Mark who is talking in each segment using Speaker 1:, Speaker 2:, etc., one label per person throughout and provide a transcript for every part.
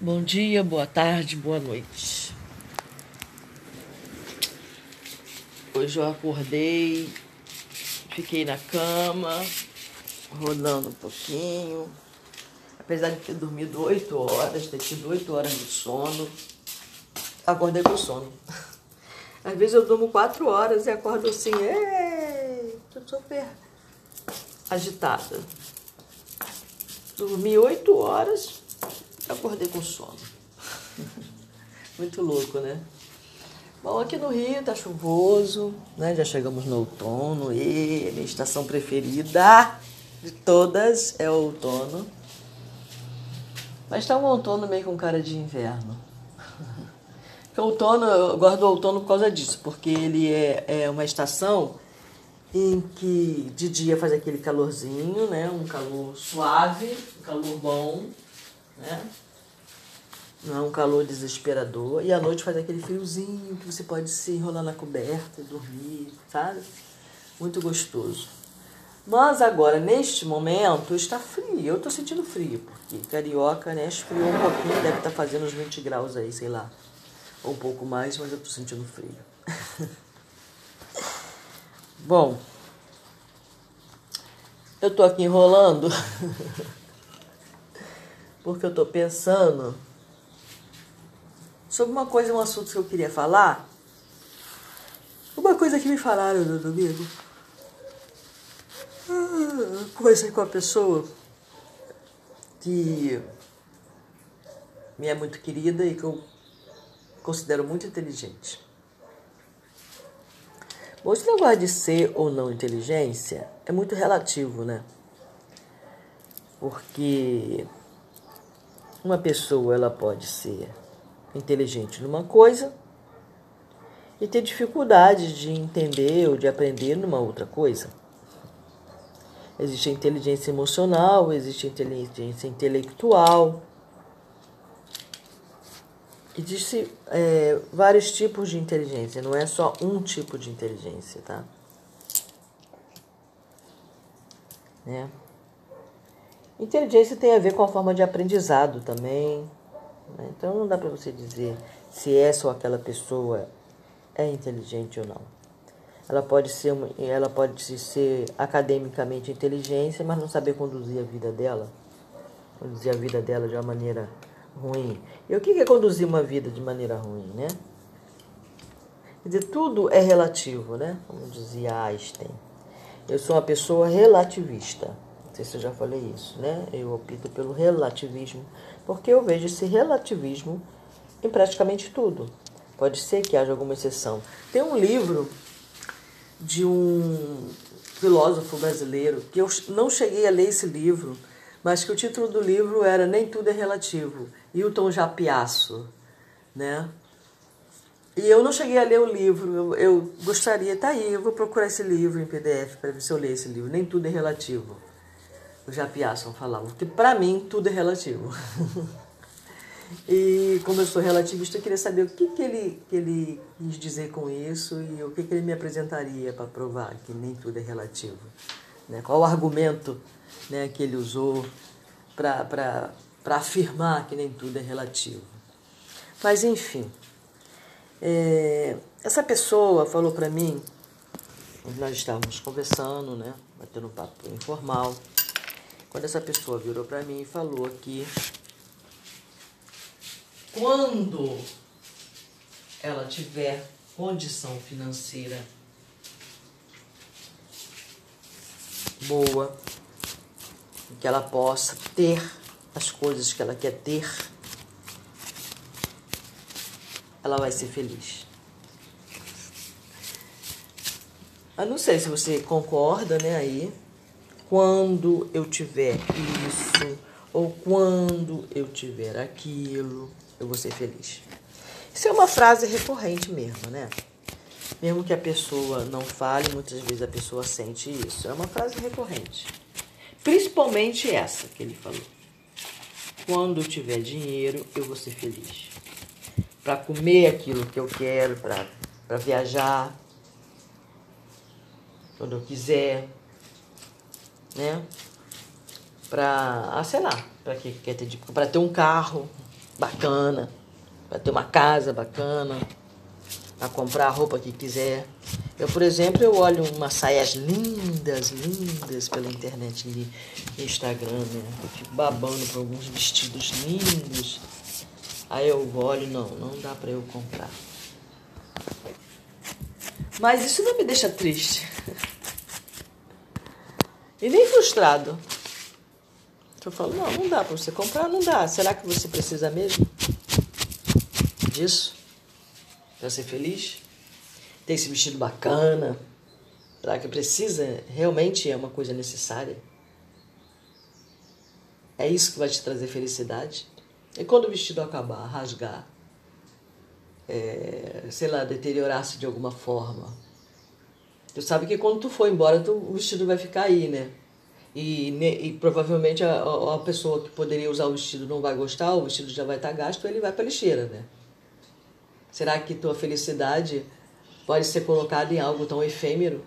Speaker 1: Bom dia, boa tarde, boa noite. Hoje eu acordei, fiquei na cama, rolando um pouquinho. Apesar de ter dormido oito horas, ter tido oito horas de sono, acordei com sono. Às vezes eu durmo quatro horas e acordo assim, tô super agitada. Dormi oito horas, acordei com sono. Muito louco, né? Bom, aqui no Rio tá chuvoso, né? Já chegamos no outono e minha estação preferida de todas é o outono. Mas tá um outono meio com cara de inverno. Porque outono, eu gosto do outono por causa disso, porque ele é, é uma estação em que de dia faz aquele calorzinho, né? Um calor suave, um calor bom, né? Não é um calor desesperador. E à noite faz aquele friozinho que você pode se enrolar na coberta e dormir, sabe? Muito gostoso. Mas agora, neste momento, está frio. Eu estou sentindo frio, porque carioca, né, esfriou um pouquinho, deve estar tá fazendo uns 20 graus aí, sei lá. Ou um pouco mais, mas eu estou sentindo frio. Bom, eu tô aqui enrolando porque eu tô pensando sobre uma coisa, um assunto que eu queria falar. Uma coisa que me falaram no domingo. Ah, conversei com uma pessoa que me é muito querida e que eu considero muito inteligente. Bom, esse negócio de ser ou não inteligência é muito relativo, né? Porque uma pessoa ela pode ser inteligente numa coisa e ter dificuldade de entender ou de aprender numa outra coisa. Existe a inteligência emocional, existe a inteligência intelectual, Existem é, vários tipos de inteligência, não é só um tipo de inteligência, tá? Né? Inteligência tem a ver com a forma de aprendizado também. Né? Então não dá para você dizer se essa ou aquela pessoa é inteligente ou não. Ela pode ser, ela pode ser academicamente inteligente, mas não saber conduzir a vida dela, conduzir a vida dela de uma maneira ruim. E o que é conduzir uma vida de maneira ruim, né? Quer dizer, tudo é relativo, né? Como dizia Einstein. Eu sou uma pessoa relativista. Sei se eu já falei isso, né? Eu opto pelo relativismo, porque eu vejo esse relativismo em praticamente tudo. Pode ser que haja alguma exceção. Tem um livro de um filósofo brasileiro que eu não cheguei a ler esse livro, mas que o título do livro era Nem Tudo é Relativo. Hilton Japiaço, né? E eu não cheguei a ler o livro, eu, eu gostaria, tá aí, eu vou procurar esse livro em PDF para ver se eu leio esse livro. Nem tudo é relativo. O Japiaço falava, porque para mim tudo é relativo. e como eu sou relativista, eu queria saber o que, que, ele, que ele quis dizer com isso e o que, que ele me apresentaria para provar que nem tudo é relativo. Né? Qual o argumento né, que ele usou para afirmar que nem tudo é relativo. Mas enfim, é, essa pessoa falou para mim, nós estávamos conversando, né, batendo um papo informal, quando essa pessoa virou para mim e falou que quando ela tiver condição financeira boa, que ela possa ter as coisas que ela quer ter, ela vai ser feliz. Eu não sei se você concorda, né, aí. Quando eu tiver isso, ou quando eu tiver aquilo, eu vou ser feliz. Isso é uma frase recorrente mesmo, né? Mesmo que a pessoa não fale, muitas vezes a pessoa sente isso. É uma frase recorrente. Principalmente essa que ele falou. Quando eu tiver dinheiro, eu vou ser feliz. Para comer aquilo que eu quero, para viajar, quando eu quiser, né? Para, ah, sei lá, para que quer ter para ter um carro, bacana, para ter uma casa bacana, para comprar a roupa que quiser. Eu, por exemplo, eu olho umas saias lindas, lindas pela internet no Instagram, né? Eu fico babando por alguns vestidos lindos. Aí eu olho, não, não dá para eu comprar. Mas isso não me deixa triste. E nem frustrado. Eu falo, não, não dá para você comprar, não dá. Será que você precisa mesmo disso? Para ser feliz? Ter esse vestido bacana? Será que precisa? Realmente é uma coisa necessária? É isso que vai te trazer felicidade? E quando o vestido acabar, rasgar, é, sei lá, deteriorar-se de alguma forma, Tu sabe que quando tu for embora, tu, o vestido vai ficar aí, né? E, e provavelmente a, a, pessoa que poderia usar o vestido não vai gostar, o vestido já vai estar gasto, ele vai para lixeira, né? Será que tua felicidade pode ser colocada em algo tão efêmero?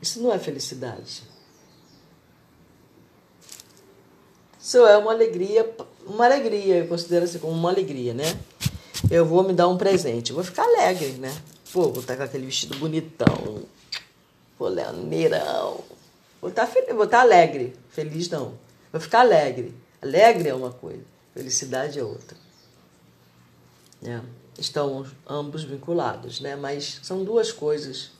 Speaker 1: Isso não é felicidade. Isso é uma alegria, uma alegria, eu considero assim como uma alegria, né? Eu vou me dar um presente, vou ficar alegre, né? Pô, vou estar com aquele vestido bonitão. Vou leoneirão. Vou estar, feliz, vou estar alegre. Feliz não. Vou ficar alegre. Alegre é uma coisa, felicidade é outra. É. Estão ambos vinculados, né? Mas são duas coisas.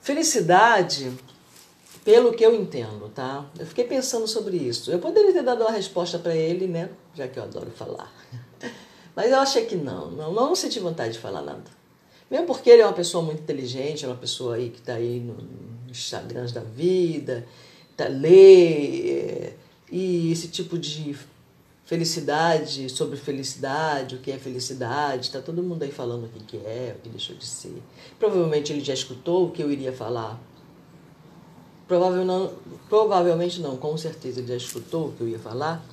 Speaker 1: Felicidade, pelo que eu entendo, tá? Eu fiquei pensando sobre isso. Eu poderia ter dado uma resposta para ele, né? Já que eu adoro falar. Mas eu achei que não, não, não senti vontade de falar nada. Mesmo porque ele é uma pessoa muito inteligente, é uma pessoa aí que está aí nos Instagrams da vida, tá, lê, é, e esse tipo de felicidade, sobre felicidade, o que é felicidade, está todo mundo aí falando o que é, o que deixou de ser. Provavelmente ele já escutou o que eu iria falar. Provavelmente não, provavelmente não, com certeza ele já escutou o que eu ia falar.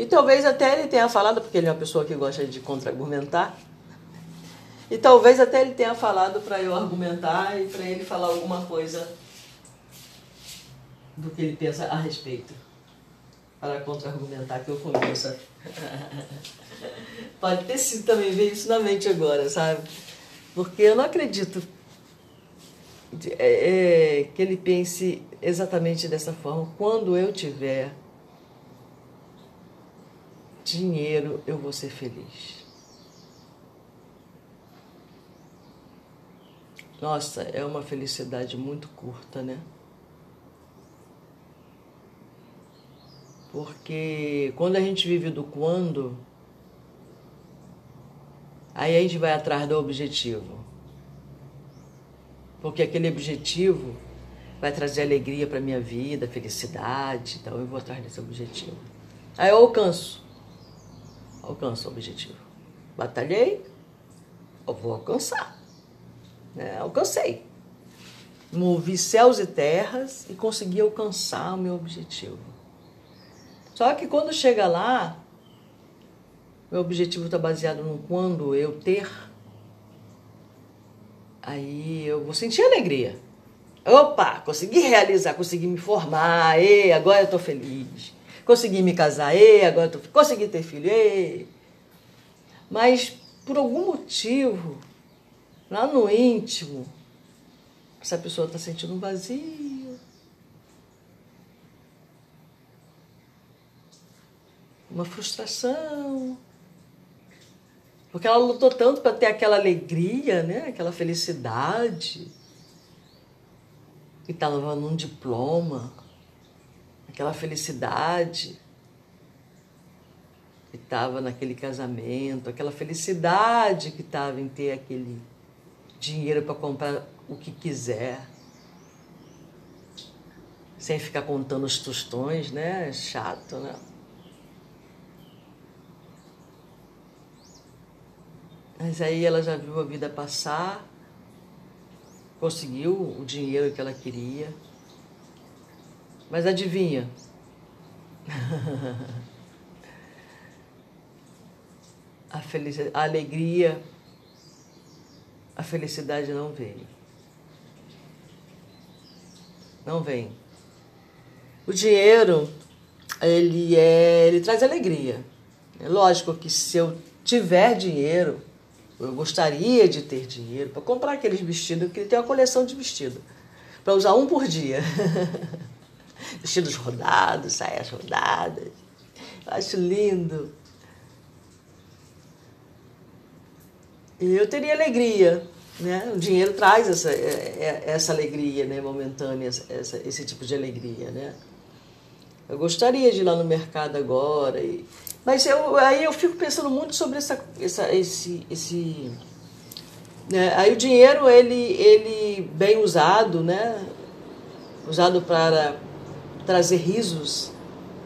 Speaker 1: E talvez até ele tenha falado, porque ele é uma pessoa que gosta de contra-argumentar. E talvez até ele tenha falado para eu argumentar e para ele falar alguma coisa do que ele pensa a respeito. Para contra-argumentar que eu conheça. Pode ter sido também, ver isso na mente agora, sabe? Porque eu não acredito é, é, que ele pense exatamente dessa forma. Quando eu tiver dinheiro, eu vou ser feliz. Nossa, é uma felicidade muito curta, né? Porque quando a gente vive do quando, aí a gente vai atrás do objetivo. Porque aquele objetivo vai trazer alegria para minha vida, felicidade, então eu vou atrás desse objetivo. Aí eu alcanço alcanço o objetivo. Batalhei, eu vou alcançar. É, alcancei. Movi céus e terras e consegui alcançar o meu objetivo. Só que quando chega lá, meu objetivo está baseado no quando eu ter, aí eu vou sentir alegria. Opa, consegui realizar, consegui me formar, e agora eu estou feliz consegui me casar, e agora tô, consegui ter filho, e. Mas por algum motivo, lá no íntimo, essa pessoa está sentindo um vazio. Uma frustração. Porque ela lutou tanto para ter aquela alegria, né? aquela felicidade. E estava num diploma, aquela felicidade que estava naquele casamento, aquela felicidade que estava em ter aquele dinheiro para comprar o que quiser, sem ficar contando os tostões, né? Chato, né? Mas aí ela já viu a vida passar, conseguiu o dinheiro que ela queria mas adivinha? a, a alegria, a felicidade não veio. Não vem. O dinheiro ele é, ele traz alegria. É lógico que se eu tiver dinheiro, eu gostaria de ter dinheiro para comprar aqueles vestidos, que ele tem uma coleção de vestidos, para usar um por dia. Vestidos rodados, saias rodadas. Eu acho lindo. Eu teria alegria, né? O dinheiro traz essa, é, é, essa alegria, né? Momentânea, essa, esse tipo de alegria, né? Eu gostaria de ir lá no mercado agora. E... Mas eu, aí eu fico pensando muito sobre essa, essa, esse, esse né? Aí o dinheiro, ele, ele bem usado, né? usado para trazer risos,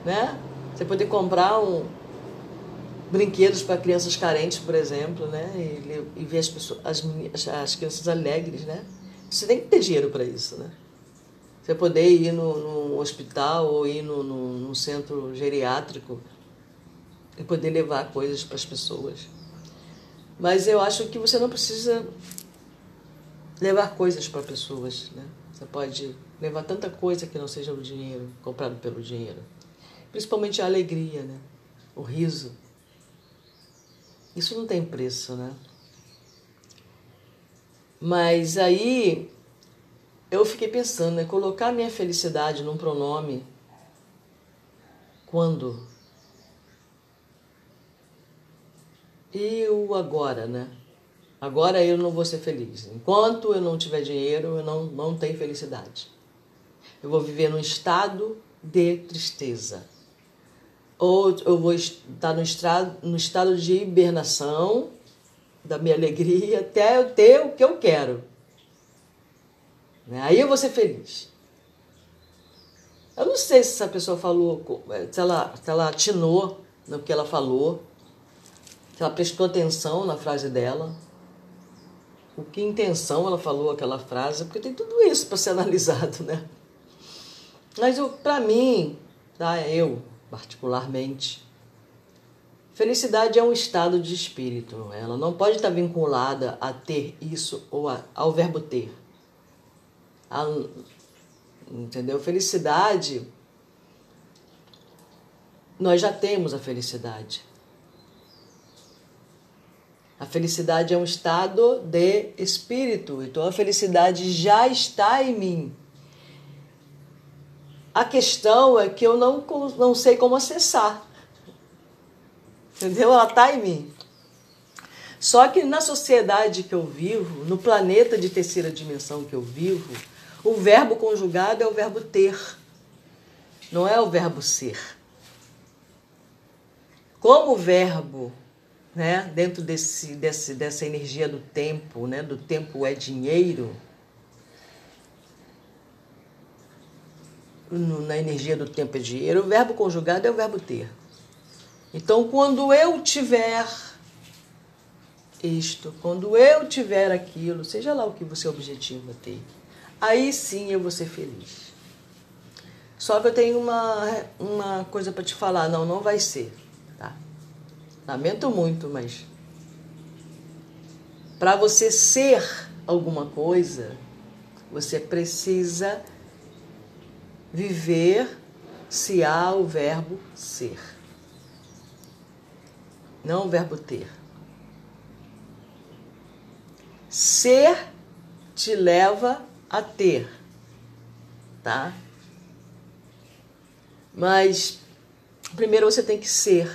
Speaker 1: né? Você poder comprar um, brinquedos para crianças carentes, por exemplo, né? E, e ver as, pessoas, as, as crianças alegres, né? Você tem que ter dinheiro para isso, né? Você poder ir no, no hospital ou ir no, no, no centro geriátrico e poder levar coisas para as pessoas. Mas eu acho que você não precisa levar coisas para pessoas, né? Você pode levar tanta coisa que não seja o dinheiro, comprado pelo dinheiro. Principalmente a alegria, né? O riso. Isso não tem preço, né? Mas aí eu fiquei pensando, né? Colocar minha felicidade num pronome quando? E o agora, né? Agora eu não vou ser feliz. Enquanto eu não tiver dinheiro, eu não, não tenho felicidade. Eu vou viver num estado de tristeza. Ou eu vou estar no estado, no estado de hibernação da minha alegria até eu ter o que eu quero. Né? Aí eu vou ser feliz. Eu não sei se essa pessoa falou, se ela, se ela atinou no que ela falou, se ela prestou atenção na frase dela com que intenção ela falou aquela frase, porque tem tudo isso para ser analisado, né? Mas para mim, tá, eu particularmente, felicidade é um estado de espírito. Ela não pode estar vinculada a ter isso ou a, ao verbo ter. A, entendeu? Felicidade, nós já temos a felicidade. A felicidade é um estado de espírito, então a felicidade já está em mim. A questão é que eu não, não sei como acessar. Entendeu? Ela está em mim. Só que na sociedade que eu vivo, no planeta de terceira dimensão que eu vivo, o verbo conjugado é o verbo ter, não é o verbo ser. Como o verbo né, dentro desse, desse, dessa energia do tempo, né, do tempo é dinheiro, na energia do tempo é dinheiro, o verbo conjugado é o verbo ter. Então, quando eu tiver isto, quando eu tiver aquilo, seja lá o que você objetiva ter, aí sim eu vou ser feliz. Só que eu tenho uma, uma coisa para te falar, não, não vai ser. Lamento muito, mas para você ser alguma coisa, você precisa viver se há o verbo ser, não o verbo ter. Ser te leva a ter, tá? Mas primeiro você tem que ser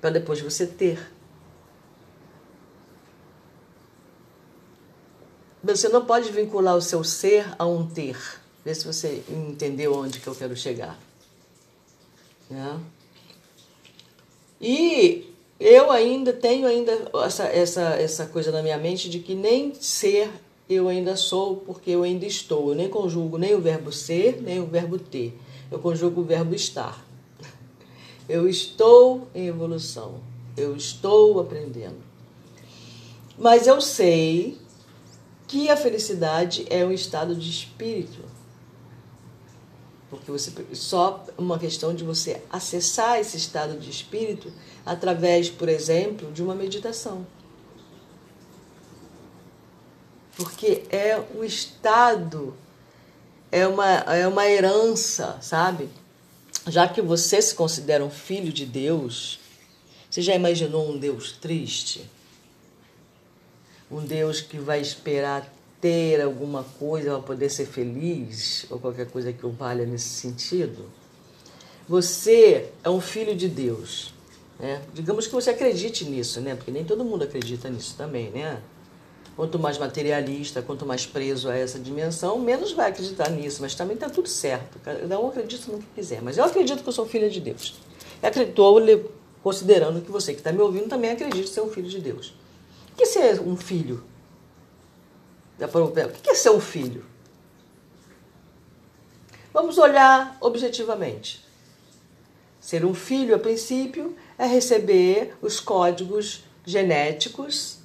Speaker 1: para depois você ter. Você não pode vincular o seu ser a um ter. Vê se você entendeu onde que eu quero chegar. Né? E eu ainda tenho ainda essa, essa, essa coisa na minha mente de que nem ser eu ainda sou, porque eu ainda estou. Eu nem conjugo nem o verbo ser, nem o verbo ter. Eu conjugo o verbo estar. Eu estou em evolução. Eu estou aprendendo. Mas eu sei que a felicidade é um estado de espírito. Porque você só uma questão de você acessar esse estado de espírito através, por exemplo, de uma meditação. Porque é o estado, é uma, é uma herança, sabe? já que você se considera um filho de Deus, você já imaginou um Deus triste? Um Deus que vai esperar ter alguma coisa para poder ser feliz, ou qualquer coisa que o valha nesse sentido? Você é um filho de Deus. Né? Digamos que você acredite nisso, né? Porque nem todo mundo acredita nisso também, né? Quanto mais materialista, quanto mais preso a essa dimensão, menos vai acreditar nisso. Mas também está tudo certo. Cada um acredita no que quiser. Mas eu acredito que eu sou filha de Deus. E acreditou considerando que você que está me ouvindo também acredita ser um filho de Deus. O que ser um filho? O que é ser um filho? Vamos olhar objetivamente. Ser um filho, a princípio, é receber os códigos genéticos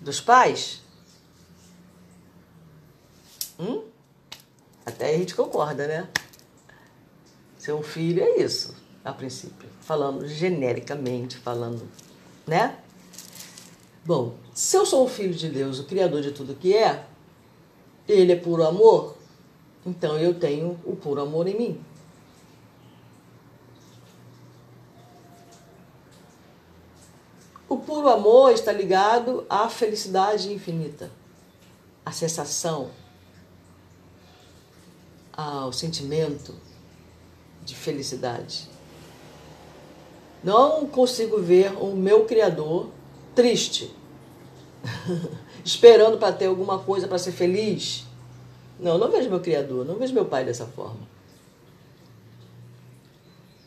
Speaker 1: dos pais. Hum? Até a gente concorda, né? Ser um filho é isso, a princípio. Falando genericamente, falando, né? Bom, se eu sou o filho de Deus, o Criador de tudo que é, ele é puro amor, então eu tenho o puro amor em mim. O puro amor está ligado à felicidade infinita, à sensação, ao sentimento de felicidade. Não consigo ver o meu Criador triste, esperando para ter alguma coisa para ser feliz. Não, não vejo meu Criador, não vejo meu Pai dessa forma.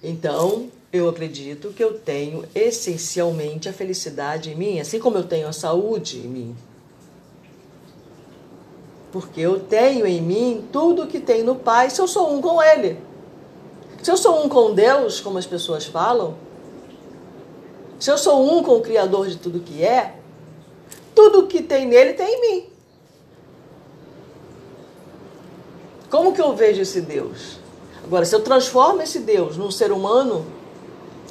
Speaker 1: Então, eu acredito que eu tenho essencialmente a felicidade em mim, assim como eu tenho a saúde em mim. Porque eu tenho em mim tudo que tem no Pai se eu sou um com Ele. Se eu sou um com Deus, como as pessoas falam, se eu sou um com o Criador de tudo que é, tudo que tem nele tem em mim. Como que eu vejo esse Deus? Agora, se eu transformo esse Deus num ser humano,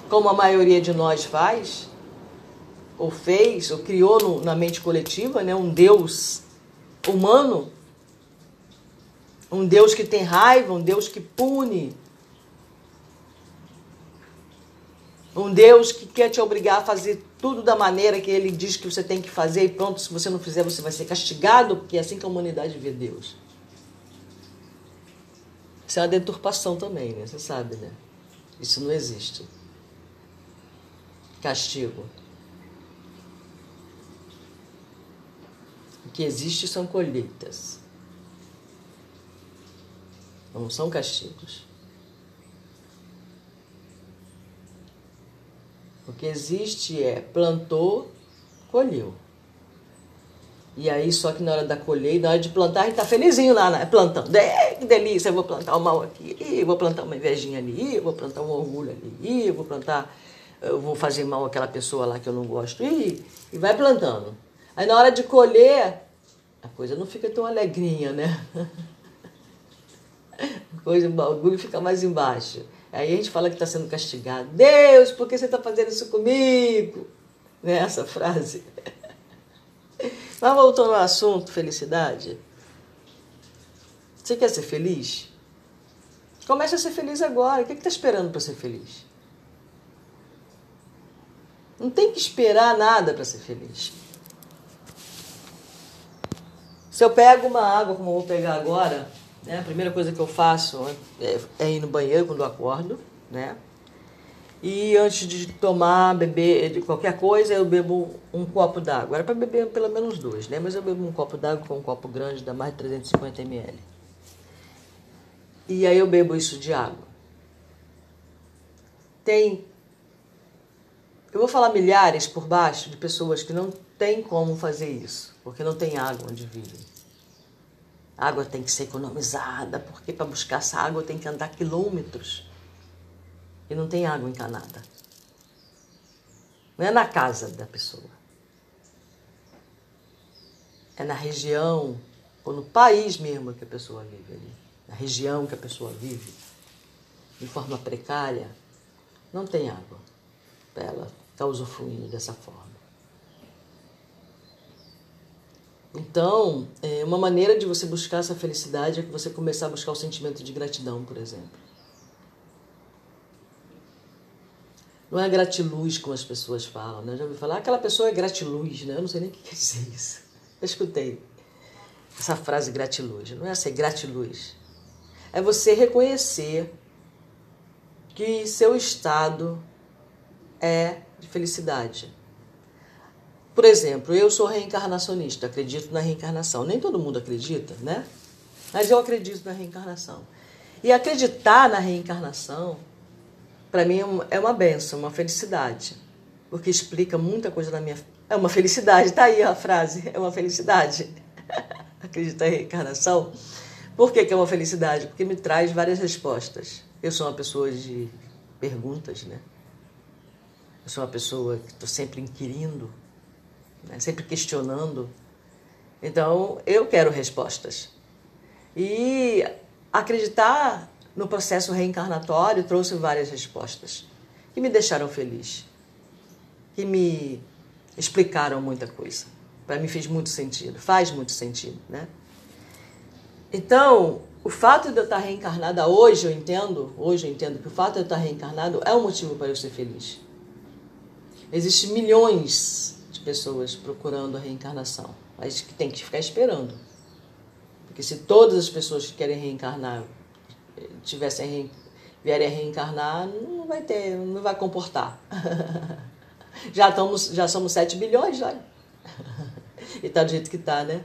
Speaker 1: como a maioria de nós faz, ou fez, ou criou no, na mente coletiva, né, um Deus humano, um Deus que tem raiva, um Deus que pune, um Deus que quer te obrigar a fazer tudo da maneira que ele diz que você tem que fazer e pronto, se você não fizer, você vai ser castigado, porque é assim que a humanidade vê Deus. Isso é uma deturpação também, né? Você sabe, né? Isso não existe. Castigo. O que existe são colheitas. Não são castigos. Que existe é plantou, colheu. E aí, só que na hora da colheita, na hora de plantar, a gente tá felizinho lá, né? plantando. É, que delícia, eu vou plantar o mal aqui, eu vou plantar uma invejinha ali, eu vou plantar um orgulho ali, eu vou plantar, eu vou fazer mal àquela pessoa lá que eu não gosto. E, e vai plantando. Aí na hora de colher, a coisa não fica tão alegrinha, né? A coisa, o orgulho fica mais embaixo. Aí a gente fala que está sendo castigado. Deus, por que você está fazendo isso comigo? Né? Essa frase. Mas voltando ao assunto, felicidade. Você quer ser feliz? Comece a ser feliz agora. O que está esperando para ser feliz? Não tem que esperar nada para ser feliz. Se eu pego uma água, como eu vou pegar agora, né? A primeira coisa que eu faço é, é ir no banheiro quando eu acordo, né? E antes de tomar, beber qualquer coisa, eu bebo um copo d'água. Era para beber pelo menos dois, né? Mas eu bebo um copo d'água com um copo grande, dá mais de 350 ml. E aí eu bebo isso de água. Tem. Eu vou falar milhares por baixo de pessoas que não têm como fazer isso, porque não tem água onde vivem. Água tem que ser economizada, porque para buscar essa água tem que andar quilômetros. E não tem água encanada. Não é na casa da pessoa. É na região ou no país mesmo que a pessoa vive ali. Na região que a pessoa vive, de forma precária, não tem água para ela estar usufruindo dessa forma. Então, é, uma maneira de você buscar essa felicidade é que você começar a buscar o sentimento de gratidão, por exemplo. Não é gratiluz como as pessoas falam, né? Eu já ouvi falar, aquela pessoa é gratiluz, né? Eu não sei nem o que quer dizer isso. Eu escutei essa frase gratiluz. Não é ser gratiluz. É você reconhecer que seu estado é de felicidade. Por exemplo, eu sou reencarnacionista, acredito na reencarnação. Nem todo mundo acredita, né? Mas eu acredito na reencarnação. E acreditar na reencarnação para mim é, é uma benção, uma felicidade, porque explica muita coisa da minha. É uma felicidade, tá aí a frase, é uma felicidade. Acreditar em reencarnação. Por que, que é uma felicidade? Porque me traz várias respostas. Eu sou uma pessoa de perguntas, né? Eu sou uma pessoa que estou sempre inquirindo, né? sempre questionando. Então, eu quero respostas. E acreditar no processo reencarnatório trouxe várias respostas que me deixaram feliz, que me explicaram muita coisa. Para mim fez muito sentido, faz muito sentido, né? Então, o fato de eu estar reencarnada hoje, eu entendo, hoje eu entendo que o fato de eu estar reencarnado é um motivo para eu ser feliz. Existem milhões de pessoas procurando a reencarnação, mas que tem que ficar esperando. Porque se todas as pessoas que querem reencarnar tivessem vierem a reencarnar, não vai ter, não vai comportar. já, estamos, já somos 7 bilhões, olha. e tá do jeito que tá, né?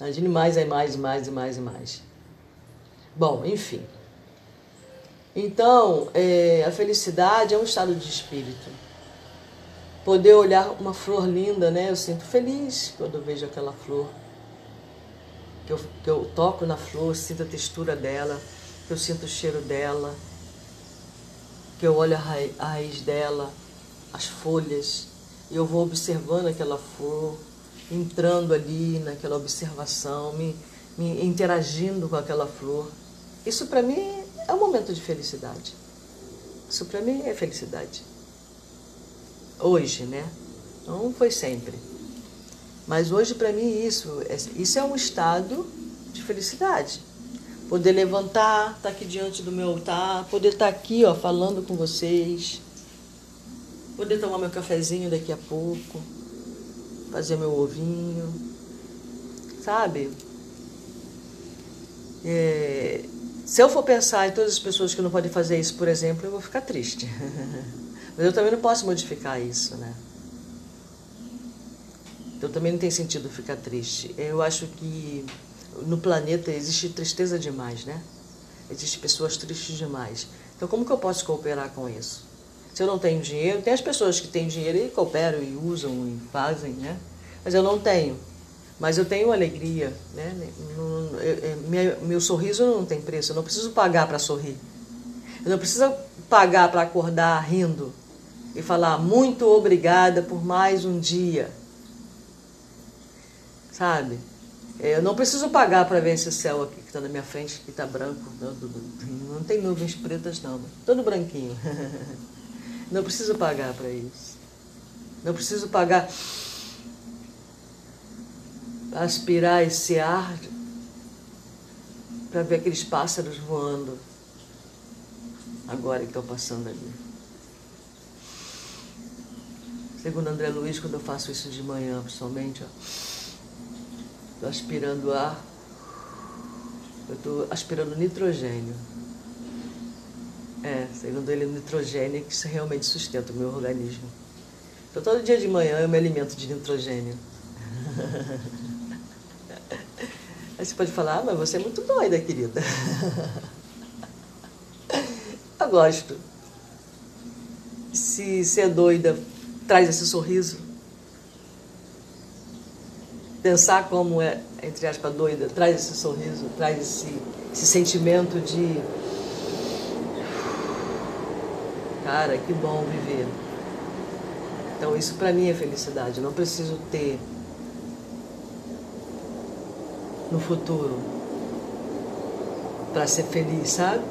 Speaker 1: Imagine mais e mais e mais e mais e mais. Bom, enfim. Então, é, a felicidade é um estado de espírito. Poder olhar uma flor linda, né? Eu sinto feliz quando vejo aquela flor. Que eu, que eu toco na flor, sinto a textura dela que eu sinto o cheiro dela, que eu olho a raiz, a raiz dela, as folhas, e eu vou observando aquela flor, entrando ali naquela observação, me, me interagindo com aquela flor. Isso para mim é um momento de felicidade. Isso para mim é felicidade. Hoje, né? Não foi sempre. Mas hoje para mim isso, é, isso é um estado de felicidade poder levantar, estar tá aqui diante do meu altar, poder estar tá aqui, ó, falando com vocês, poder tomar meu cafezinho daqui a pouco, fazer meu ovinho, sabe? É, se eu for pensar em todas as pessoas que não podem fazer isso, por exemplo, eu vou ficar triste. Mas eu também não posso modificar isso, né? Então também não tem sentido ficar triste. Eu acho que no planeta existe tristeza demais, né? Existem pessoas tristes demais. Então, como que eu posso cooperar com isso? Se eu não tenho dinheiro, tem as pessoas que têm dinheiro e cooperam e usam e fazem, né? Mas eu não tenho. Mas eu tenho alegria, né? Meu, sorriso não tem preço. Eu não preciso pagar para sorrir. Eu não preciso pagar para acordar rindo e falar muito obrigada por mais um dia. Sabe? É, eu não preciso pagar para ver esse céu aqui que está na minha frente, que está branco. Não, não, tem nuvens pretas, não. Todo branquinho. Não preciso pagar para isso. Não preciso pagar aspirar esse ar para ver aqueles pássaros voando agora que estão passando ali. Segundo André Luiz, quando eu faço isso de manhã, principalmente, ó, Estou aspirando ar. Eu estou aspirando nitrogênio. É, segundo ele, nitrogênio é que realmente sustenta o meu organismo. Então, todo dia de manhã eu me alimento de nitrogênio. Aí você pode falar, ah, mas você é muito doida, querida. Eu gosto. Se ser doida traz esse sorriso, pensar como é, entre aspas, doida, traz esse sorriso, traz esse, esse sentimento de. Cara, que bom viver. Então, isso para mim é felicidade. Eu não preciso ter no futuro para ser feliz, sabe?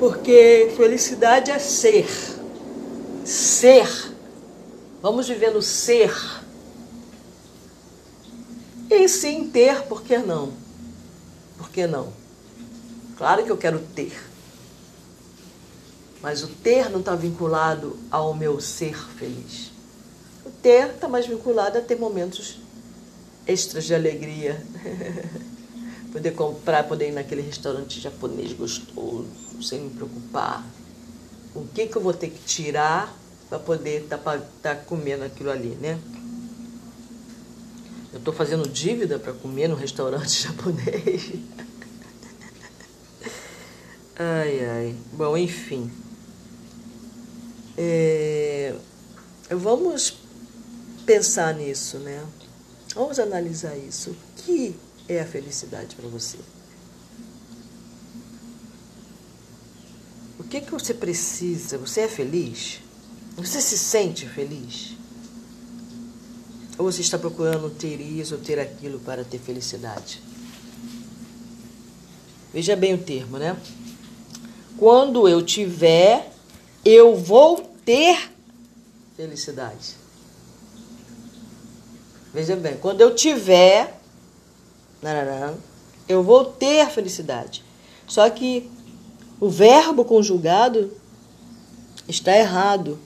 Speaker 1: Porque felicidade é ser. Ser. Vamos viver no ser e sim ter, por que não? Por que não? Claro que eu quero ter. Mas o ter não está vinculado ao meu ser feliz. O ter está mais vinculado a ter momentos extras de alegria. poder comprar, poder ir naquele restaurante japonês gostoso, sem me preocupar. O que, que eu vou ter que tirar para poder estar tá, tá comendo aquilo ali, né? Eu estou fazendo dívida para comer no restaurante japonês. ai, ai. Bom, enfim. É... Vamos pensar nisso, né? Vamos analisar isso. O que é a felicidade para você? O que, que você precisa? Você é feliz? Você se sente feliz? Ou você está procurando ter isso ou ter aquilo para ter felicidade? Veja bem o termo, né? Quando eu tiver, eu vou ter felicidade. Veja bem, quando eu tiver, eu vou ter felicidade. Só que o verbo conjugado está errado.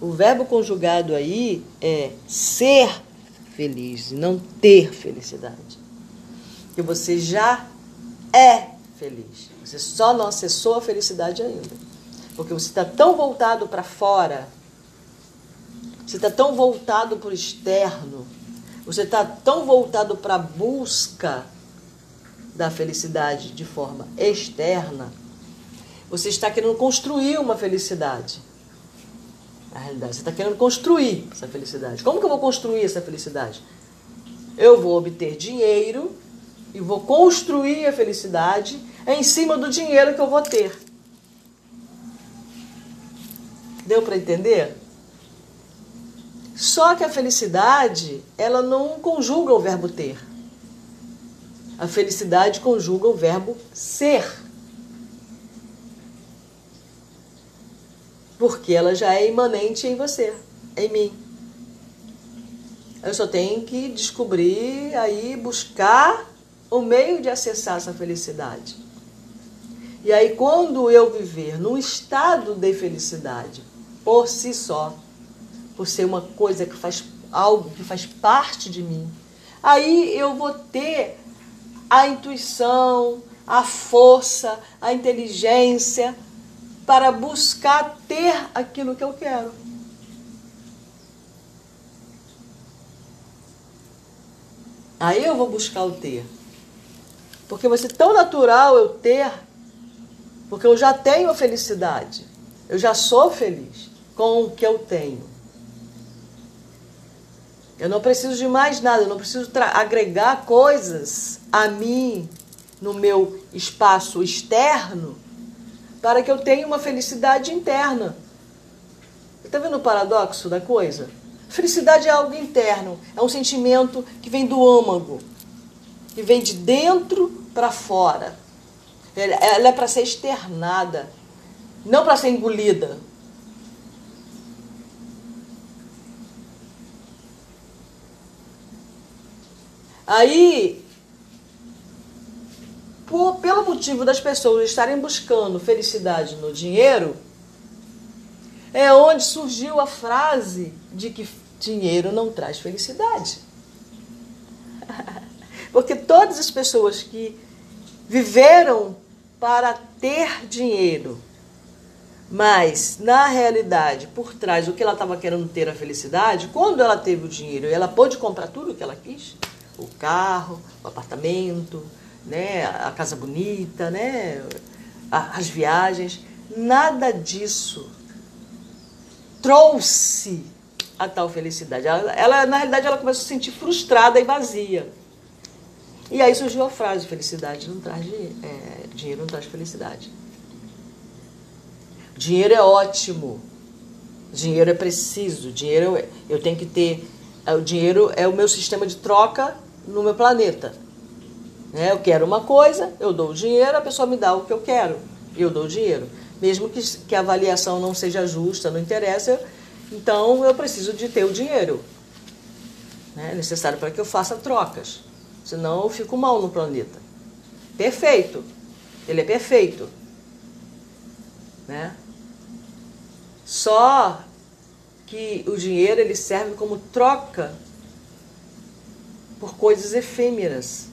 Speaker 1: O verbo conjugado aí é ser feliz, não ter felicidade. Que você já é feliz. Você só não acessou a felicidade ainda. Porque você está tão voltado para fora, você está tão voltado para o externo, você está tão voltado para a busca da felicidade de forma externa, você está querendo construir uma felicidade. Na realidade, você está querendo construir essa felicidade. Como que eu vou construir essa felicidade? Eu vou obter dinheiro e vou construir a felicidade em cima do dinheiro que eu vou ter. Deu para entender? Só que a felicidade, ela não conjuga o verbo ter. A felicidade conjuga o verbo ser. Porque ela já é imanente em você, em mim. Eu só tenho que descobrir aí, buscar o meio de acessar essa felicidade. E aí, quando eu viver num estado de felicidade por si só, por ser uma coisa que faz algo que faz parte de mim. Aí eu vou ter a intuição, a força, a inteligência para buscar ter aquilo que eu quero. Aí eu vou buscar o ter. Porque vai ser tão natural eu ter, porque eu já tenho a felicidade. Eu já sou feliz com o que eu tenho. Eu não preciso de mais nada, eu não preciso agregar coisas a mim no meu espaço externo para que eu tenha uma felicidade interna. Está vendo o paradoxo da coisa? Felicidade é algo interno, é um sentimento que vem do âmago, que vem de dentro para fora. Ela é para ser externada, não para ser engolida. Aí, por, pelo motivo das pessoas estarem buscando felicidade no dinheiro, é onde surgiu a frase de que dinheiro não traz felicidade. Porque todas as pessoas que viveram para ter dinheiro, mas na realidade, por trás do que ela estava querendo ter a felicidade, quando ela teve o dinheiro ela pôde comprar tudo o que ela quis, o carro, o apartamento, né, a casa bonita, né, as viagens, nada disso trouxe a tal felicidade. Ela, ela, na realidade, ela começou a se sentir frustrada e vazia. E aí surgiu a frase: felicidade não traz é, dinheiro, não traz felicidade. Dinheiro é ótimo, dinheiro é preciso, dinheiro eu tenho que ter. É, o dinheiro é o meu sistema de troca no meu planeta. Né? Eu quero uma coisa, eu dou o dinheiro, a pessoa me dá o que eu quero, eu dou o dinheiro. Mesmo que, que a avaliação não seja justa, não interessa, então eu preciso de ter o dinheiro. Né? É necessário para que eu faça trocas. Senão eu fico mal no planeta. Perfeito. Ele é perfeito. né? Só que o dinheiro ele serve como troca por coisas efêmeras,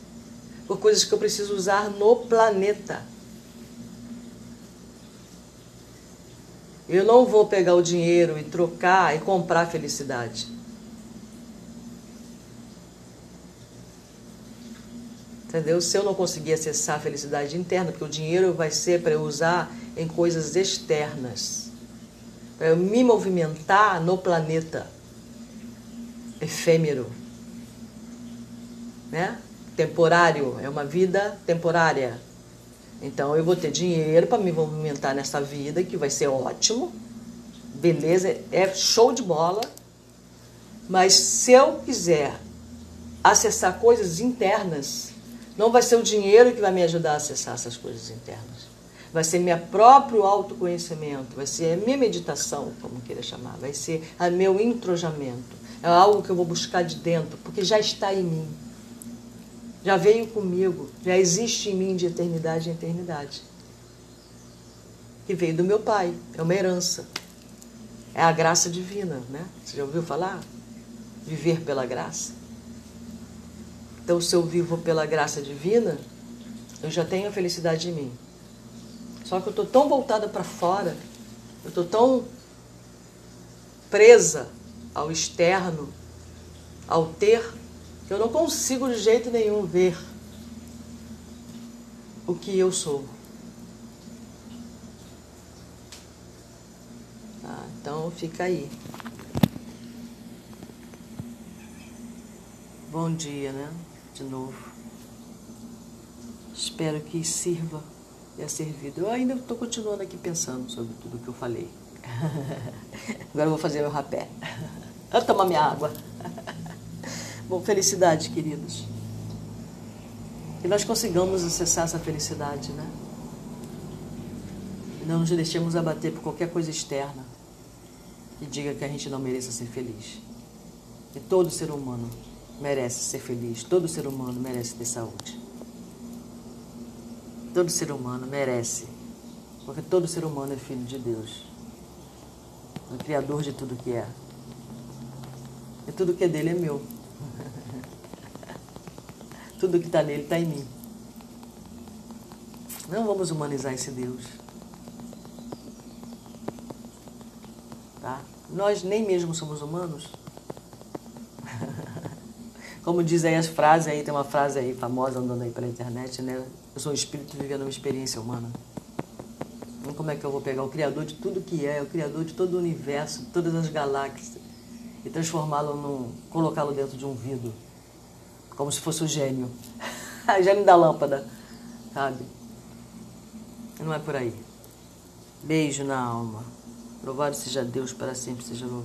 Speaker 1: por coisas que eu preciso usar no planeta. Eu não vou pegar o dinheiro e trocar e comprar felicidade. Entendeu? Se eu não conseguir acessar a felicidade interna, porque o dinheiro vai ser para eu usar em coisas externas, para eu me movimentar no planeta efêmero, né? Temporário, é uma vida temporária. Então eu vou ter dinheiro para me movimentar nessa vida, que vai ser ótimo. Beleza, é show de bola. Mas se eu quiser acessar coisas internas, não vai ser o dinheiro que vai me ajudar a acessar essas coisas internas. Vai ser meu próprio autoconhecimento, vai ser a minha meditação, como queira chamar, vai ser o meu introjamento. É algo que eu vou buscar de dentro, porque já está em mim já veio comigo, já existe em mim de eternidade em eternidade. Que veio do meu pai, é uma herança. É a graça divina, né? Você já ouviu falar? Viver pela graça. Então, se eu vivo pela graça divina, eu já tenho a felicidade em mim. Só que eu estou tão voltada para fora, eu estou tão presa ao externo, ao ter, eu não consigo de jeito nenhum ver o que eu sou. Tá, então fica aí. Bom dia, né? De novo. Espero que sirva e é servido. Eu ainda estou continuando aqui pensando sobre tudo que eu falei. Agora eu vou fazer meu rapé. Vou tomar minha água. Bom, felicidade, queridos. Que nós consigamos acessar essa felicidade, né? E não nos deixemos abater por qualquer coisa externa que diga que a gente não mereça ser feliz. E todo ser humano merece ser feliz, todo ser humano merece ter saúde. Todo ser humano merece, porque todo ser humano é filho de Deus, o Criador de tudo que é. E tudo que é dele é meu. Tudo que está nele está em mim. Não vamos humanizar esse Deus. Tá? Nós nem mesmo somos humanos. Como diz aí as frases aí, tem uma frase aí famosa andando aí pela internet, né? Eu sou um espírito vivendo uma experiência humana. Então, como é que eu vou pegar o Criador de tudo que é, o Criador de todo o universo, de todas as galáxias, e transformá-lo num. colocá-lo dentro de um vidro? Como se fosse o gênio. o gênio da lâmpada, sabe? Não é por aí. Beijo na alma. Louvado seja Deus, para sempre seja louvado.